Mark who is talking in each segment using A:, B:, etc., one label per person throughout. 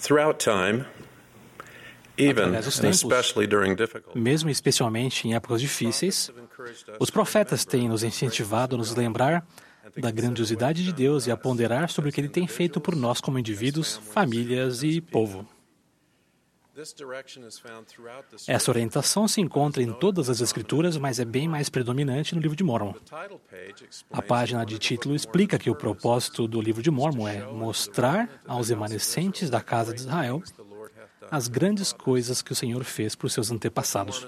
A: Throughout time, even and especially during difficult
B: Mesmo e especialmente em épocas difíceis, os profetas têm nos incentivado a nos lembrar da grandiosidade de Deus e a ponderar sobre o que Ele tem feito por nós como indivíduos, famílias e povo. Essa orientação se encontra em todas as Escrituras, mas é bem mais predominante no livro de Mormon. A página de título explica que o propósito do livro de Mormon é mostrar aos remanescentes da casa de Israel as grandes coisas que o Senhor fez por seus antepassados.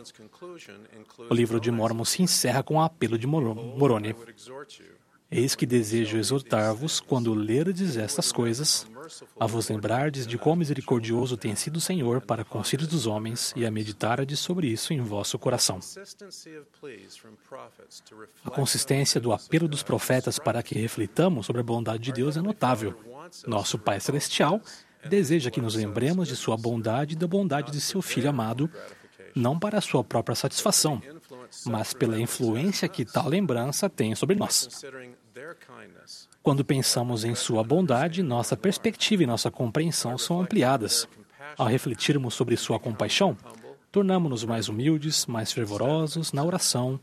B: O livro de Mormon se encerra com o apelo de Moro- Moroni. Eis que desejo exortar-vos, quando lerdes estas coisas, a vos lembrardes de quão misericordioso tem sido o Senhor para com os filhos dos homens e a meditardes sobre isso em vosso coração. A consistência do apelo dos profetas para que reflitamos sobre a bondade de Deus é notável. Nosso Pai Celestial deseja que nos lembremos de sua bondade e da bondade de seu Filho amado, não para sua própria satisfação, mas pela influência que tal lembrança tem sobre nós. Quando pensamos em sua bondade, nossa perspectiva e nossa compreensão são ampliadas. Ao refletirmos sobre sua compaixão, tornamos-nos mais humildes, mais fervorosos na oração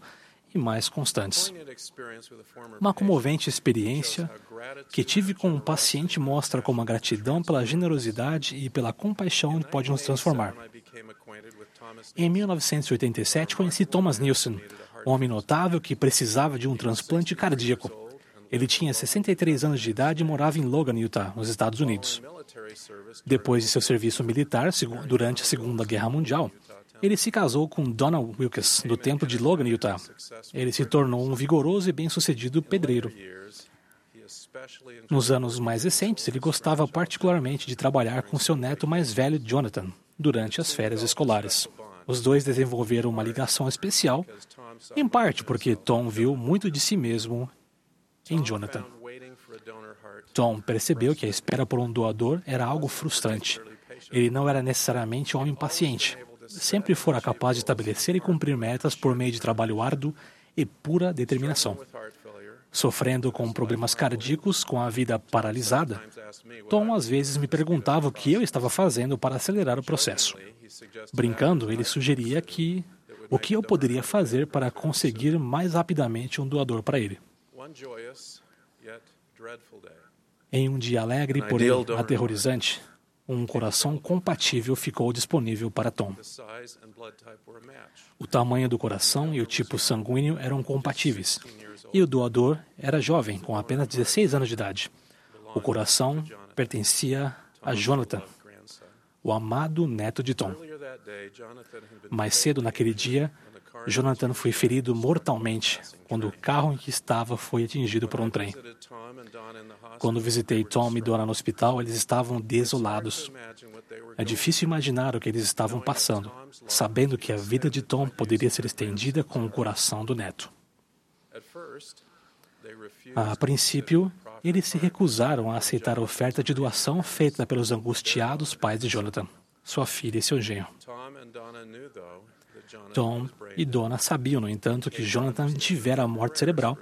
B: e mais constantes. Uma comovente experiência que tive com um paciente mostra como a gratidão pela generosidade e pela compaixão pode nos transformar. Em 1987, conheci Thomas Nielsen, um homem notável que precisava de um transplante cardíaco. Ele tinha 63 anos de idade e morava em Logan, Utah, nos Estados Unidos. Depois de seu serviço militar durante a Segunda Guerra Mundial, ele se casou com Donna Wilkes, do templo de Logan, Utah. Ele se tornou um vigoroso e bem-sucedido pedreiro. Nos anos mais recentes, ele gostava particularmente de trabalhar com seu neto mais velho, Jonathan, durante as férias escolares. Os dois desenvolveram uma ligação especial, em parte porque Tom viu muito de si mesmo em Jonathan. Tom percebeu que a espera por um doador era algo frustrante. Ele não era necessariamente um homem paciente. Sempre fora capaz de estabelecer e cumprir metas por meio de trabalho árduo e pura determinação. Sofrendo com problemas cardíacos, com a vida paralisada, Tom às vezes me perguntava o que eu estava fazendo para acelerar o processo. Brincando, ele sugeria que o que eu poderia fazer para conseguir mais rapidamente um doador para ele. Em um dia alegre, porém aterrorizante, um coração compatível ficou disponível para Tom. O tamanho do coração e o tipo sanguíneo eram compatíveis, e o doador era jovem, com apenas 16 anos de idade. O coração pertencia a Jonathan, o amado neto de Tom. Mais cedo naquele dia, Jonathan foi ferido mortalmente quando o carro em que estava foi atingido por um trem. Quando visitei Tom e Donna no hospital, eles estavam desolados. É difícil imaginar o que eles estavam passando, sabendo que a vida de Tom poderia ser estendida com o coração do neto. A princípio, eles se recusaram a aceitar a oferta de doação feita pelos angustiados pais de Jonathan, sua filha e seu genro.
A: Tom
B: e Donna sabiam, no entanto, que Jonathan tivera a morte cerebral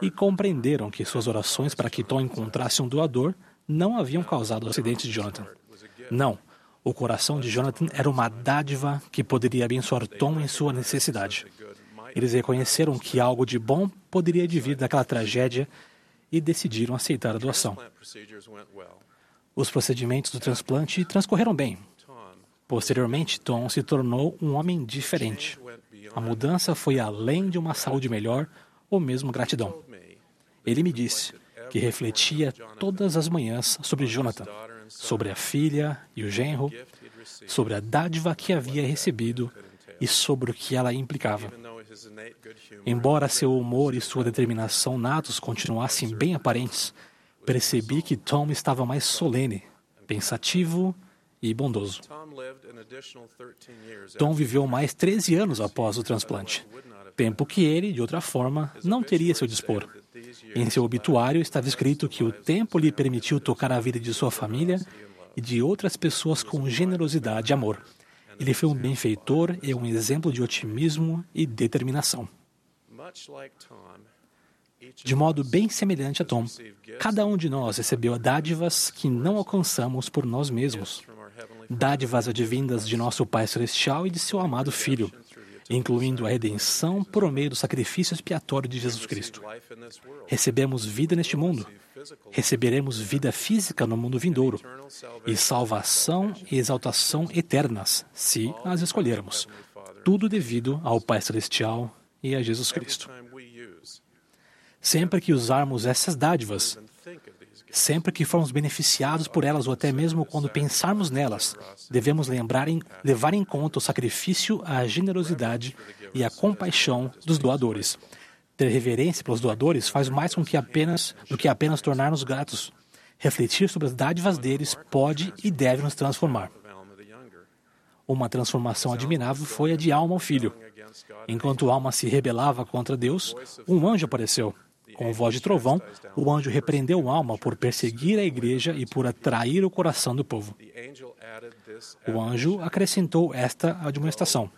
B: e compreenderam que suas orações para que Tom encontrasse um doador não haviam causado o acidente de Jonathan. Não, o coração de Jonathan era uma dádiva que poderia abençoar Tom em sua necessidade. Eles reconheceram que algo de bom poderia advir daquela tragédia e decidiram aceitar a doação. Os procedimentos do transplante transcorreram bem. Posteriormente, Tom se tornou um homem diferente. A mudança foi além de uma saúde melhor ou mesmo gratidão. Ele me disse que refletia todas as manhãs sobre Jonathan, sobre a filha e o genro, sobre a dádiva que havia recebido e sobre o que ela implicava. Embora seu humor e sua determinação natos continuassem bem aparentes, percebi que Tom estava mais solene, pensativo e bondoso.
A: Tom lived an additional 13 years
B: Tom viveu mais 13 anos após o transplante, tempo que ele, de outra forma, não teria a seu dispor. Em seu obituário estava escrito que o tempo lhe permitiu tocar a vida de sua família e de outras pessoas com generosidade e amor. Ele foi um benfeitor e um exemplo de otimismo e determinação. De modo bem semelhante a Tom, cada um de nós recebeu dádivas que não alcançamos por nós mesmos. Dádivas advindas de nosso Pai Celestial e de seu amado Filho, incluindo a redenção por meio do sacrifício expiatório de Jesus Cristo. Recebemos vida neste mundo, receberemos vida física no mundo vindouro, e salvação e exaltação eternas, se as escolhermos. Tudo devido ao Pai Celestial e a Jesus Cristo. Sempre que usarmos essas dádivas, sempre que formos beneficiados por elas ou até mesmo quando pensarmos nelas, devemos lembrar em, levar em conta o sacrifício, a generosidade e a compaixão dos doadores. Ter reverência pelos doadores faz mais com que apenas, do que apenas tornar-nos gratos. Refletir sobre as dádivas deles pode e deve nos transformar. Uma transformação admirável foi a de Alma ao filho. Enquanto Alma se rebelava contra Deus, um anjo apareceu. Com voz de trovão, o anjo repreendeu Alma por perseguir a igreja e por atrair o coração do povo. O anjo acrescentou esta admoestação: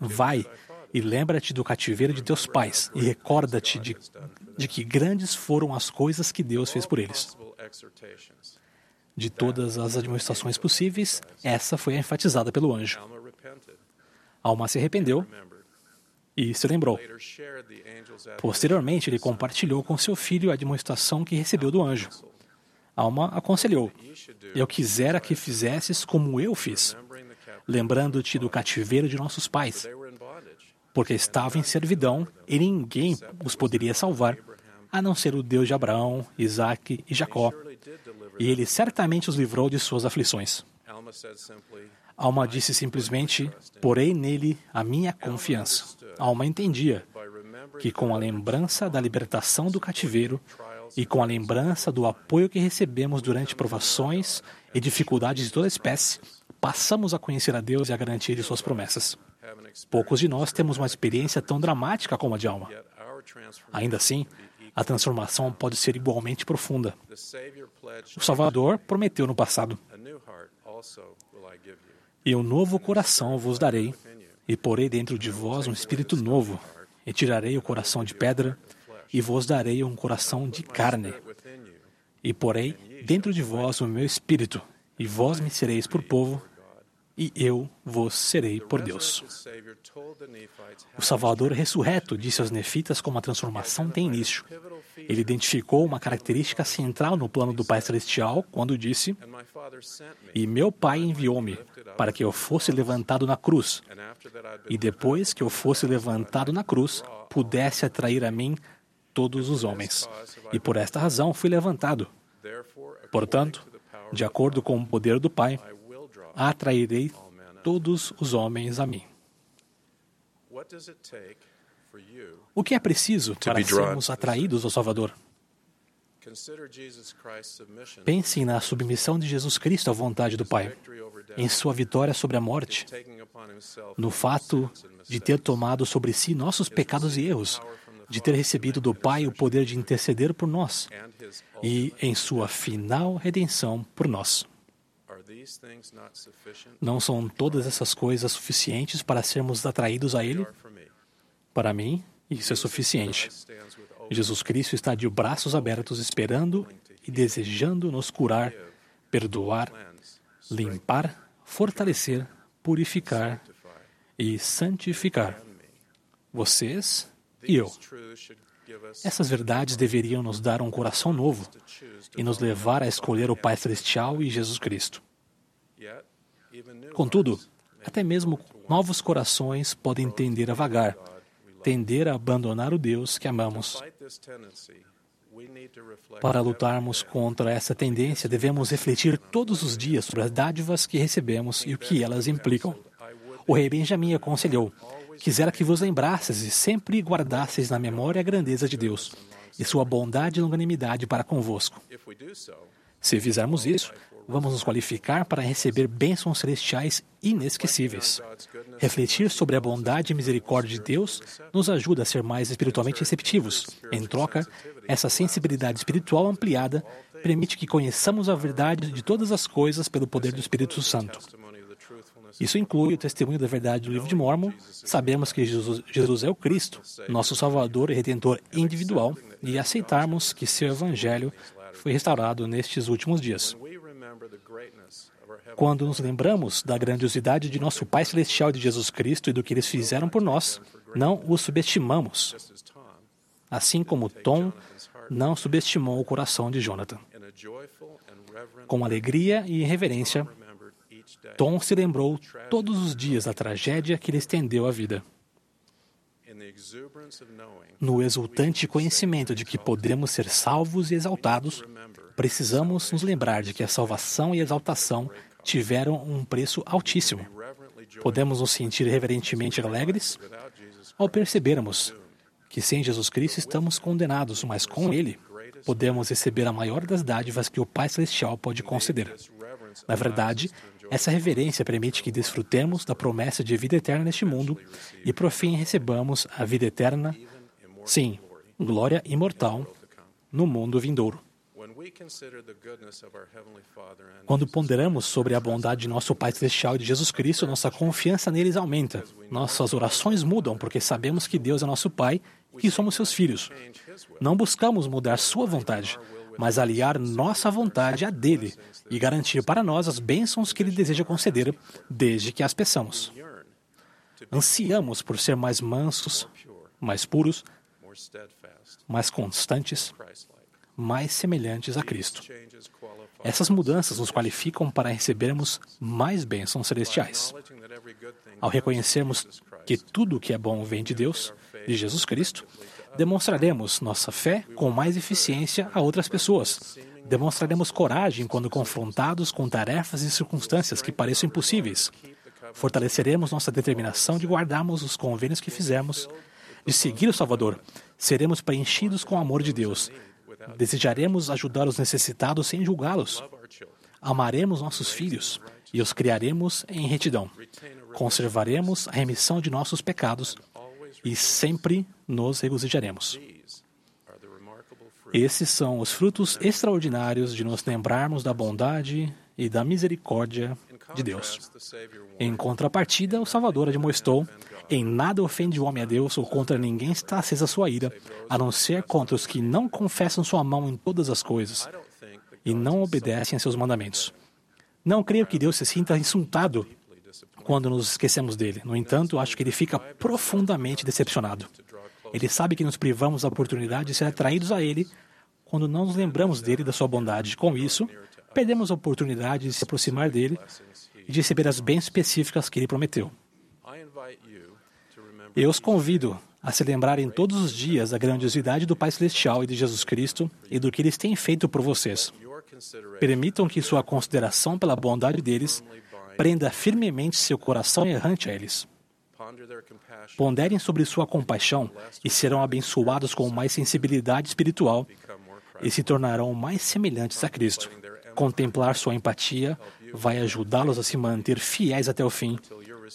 B: Vai e lembra-te do cativeiro de teus pais e recorda-te de, de que grandes foram as coisas que Deus fez por eles. De todas as admoestações possíveis, essa foi enfatizada pelo anjo. Alma se arrependeu e se lembrou. Posteriormente, ele compartilhou com seu filho a demonstração que recebeu do anjo. Alma aconselhou: Eu quisera que fizesses como eu fiz, lembrando-te do cativeiro de nossos pais, porque estavam em servidão e ninguém os poderia salvar, a não ser o Deus de Abraão, Isaque e Jacó. E ele certamente os livrou de suas aflições. Alma disse simplesmente: Porei nele a minha confiança. Alma entendia que, com a lembrança da libertação do cativeiro e com a lembrança do apoio que recebemos durante provações e dificuldades de toda espécie, passamos a conhecer a Deus e a garantia de Suas promessas. Poucos de nós temos uma experiência tão dramática como a de Alma. Ainda assim, a transformação pode ser igualmente profunda. O Salvador prometeu no passado: E um novo coração vos darei, e porei dentro de vós um espírito novo, e tirarei o coração de pedra, e vos darei um coração de carne. E porei dentro de vós o meu espírito, e vós me sereis por povo, e eu vos serei por Deus. O Salvador ressurreto disse aos nefitas como a transformação tem início. Ele identificou uma característica central no plano do Pai Celestial quando disse: E meu Pai enviou-me para que eu fosse levantado na cruz, e depois que eu fosse levantado na cruz, pudesse atrair a mim todos os homens. E por esta razão fui levantado. Portanto, de acordo com o poder do Pai, atrairei todos os homens a mim. O que é preciso para sermos atraídos ao Salvador? Pensem na submissão de Jesus Cristo à vontade do Pai, em sua vitória sobre a morte, no fato de ter tomado sobre si nossos pecados e erros, de ter recebido do Pai o poder de interceder por nós e em sua final redenção por nós. Não são todas essas coisas suficientes para sermos atraídos a Ele? Para mim, isso é suficiente. Jesus Cristo está de braços abertos esperando e desejando nos curar, perdoar, limpar, fortalecer, purificar e santificar. Vocês e eu. Essas verdades deveriam nos dar um coração novo e nos levar a escolher o Pai Celestial e Jesus Cristo. Contudo, até mesmo novos corações podem tender a vagar, tender a abandonar o Deus que amamos. Para lutarmos contra essa tendência, devemos refletir todos os dias sobre as dádivas que recebemos e o que elas implicam. O rei Benjamim aconselhou: Quisera que vos lembrasseis e sempre guardasseis na memória a grandeza de Deus e sua bondade e longanimidade para convosco. Se fizermos isso, vamos nos qualificar para receber bênçãos celestiais inesquecíveis. Refletir sobre a bondade e misericórdia de Deus nos ajuda a ser mais espiritualmente receptivos. Em troca, essa sensibilidade espiritual ampliada permite que conheçamos a verdade de todas as coisas pelo poder do Espírito Santo. Isso inclui o testemunho da verdade do livro de Mormon. Sabemos que Jesus, Jesus é o Cristo, nosso Salvador e Redentor individual, e aceitarmos que seu Evangelho foi restaurado nestes últimos dias. Quando nos lembramos da grandiosidade de nosso Pai Celestial de Jesus Cristo e do que eles fizeram por nós, não os subestimamos. Assim como Tom não subestimou o coração de Jonathan. Com alegria e reverência, Tom se lembrou todos os dias da tragédia que lhe estendeu a vida. No exultante conhecimento de que podemos ser salvos e exaltados, precisamos nos lembrar de que a salvação e a exaltação tiveram um preço altíssimo. Podemos nos sentir reverentemente alegres ao percebermos que sem Jesus Cristo estamos condenados, mas com Ele podemos receber a maior das dádivas que o Pai Celestial pode conceder. Na verdade, essa reverência permite que desfrutemos da promessa de vida eterna neste mundo e, por fim, recebamos a vida eterna, sim, glória imortal, no mundo vindouro. Quando ponderamos sobre a bondade de nosso Pai Celestial e de Jesus Cristo, nossa confiança neles aumenta. Nossas orações mudam porque sabemos que Deus é nosso Pai e que somos seus filhos. Não buscamos mudar sua vontade, mas aliar nossa vontade à dele e garantir para nós as bênçãos que ele deseja conceder, desde que as peçamos. Ansiamos por ser mais mansos, mais puros, mais constantes, mais semelhantes a Cristo. Essas mudanças nos qualificam para recebermos mais bênçãos celestiais. Ao reconhecermos que tudo o que é bom vem de Deus, de Jesus Cristo, demonstraremos nossa fé com mais eficiência a outras pessoas. Demonstraremos coragem quando confrontados com tarefas e circunstâncias que pareçam impossíveis. Fortaleceremos nossa determinação de guardarmos os convênios que fizemos, de seguir o Salvador. Seremos preenchidos com o amor de Deus Desejaremos ajudar os necessitados sem julgá-los. Amaremos nossos filhos e os criaremos em retidão. Conservaremos a remissão de nossos pecados e sempre nos regozijaremos. Esses são os frutos extraordinários de nos lembrarmos da bondade e da misericórdia de Deus. Em contrapartida, o Salvador admoestou em nada ofende o homem a Deus, ou contra ninguém está acesa sua ira, a não ser contra os que não confessam sua mão em todas as coisas e não obedecem a seus mandamentos. Não creio que Deus se sinta insultado quando nos esquecemos dele. No entanto, acho que ele fica profundamente decepcionado. Ele sabe que nos privamos da oportunidade de ser atraídos a ele quando não nos lembramos dele e da sua bondade. Com isso, perdemos a oportunidade de se aproximar dele e de receber as bênçãos específicas que ele prometeu. Eu os convido a se lembrarem todos os dias da grandiosidade do Pai Celestial e de Jesus Cristo e do que eles têm feito por vocês. Permitam que sua consideração pela bondade deles prenda firmemente seu coração errante a eles. Ponderem sobre sua compaixão e serão abençoados com mais sensibilidade espiritual e se tornarão mais semelhantes a Cristo. Contemplar sua empatia vai ajudá-los a se manter fiéis até o fim,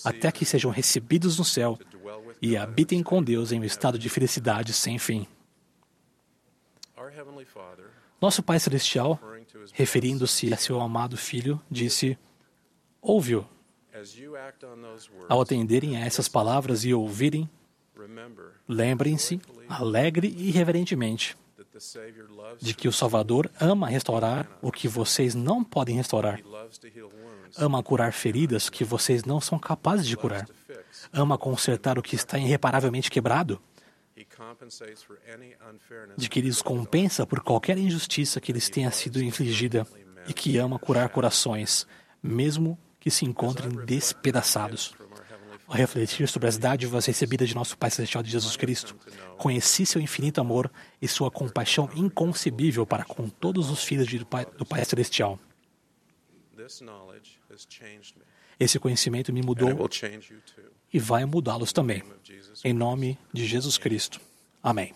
B: até que sejam recebidos no céu e habitem com Deus em um estado de felicidade sem fim. Nosso Pai Celestial, referindo-se a seu amado Filho, disse: Ouve-o. Ao atenderem a essas palavras e ouvirem, lembrem-se, alegre e reverentemente, de que o Salvador ama restaurar o que vocês não podem restaurar. Ama curar feridas que vocês não são capazes de curar. ama consertar o que está irreparavelmente quebrado, de que lhes compensa por qualquer injustiça que lhes tenha sido infligida e que ama curar corações, mesmo que se encontrem despedaçados. Ao refletir sobre as dádivas recebidas de nosso Pai Celestial de Jesus Cristo, conheci seu infinito amor e sua compaixão inconcebível para com todos os filhos do Pai, do Pai Celestial. Esse conhecimento me mudou e vai mudá-los também. Em nome de Jesus Cristo. Amém.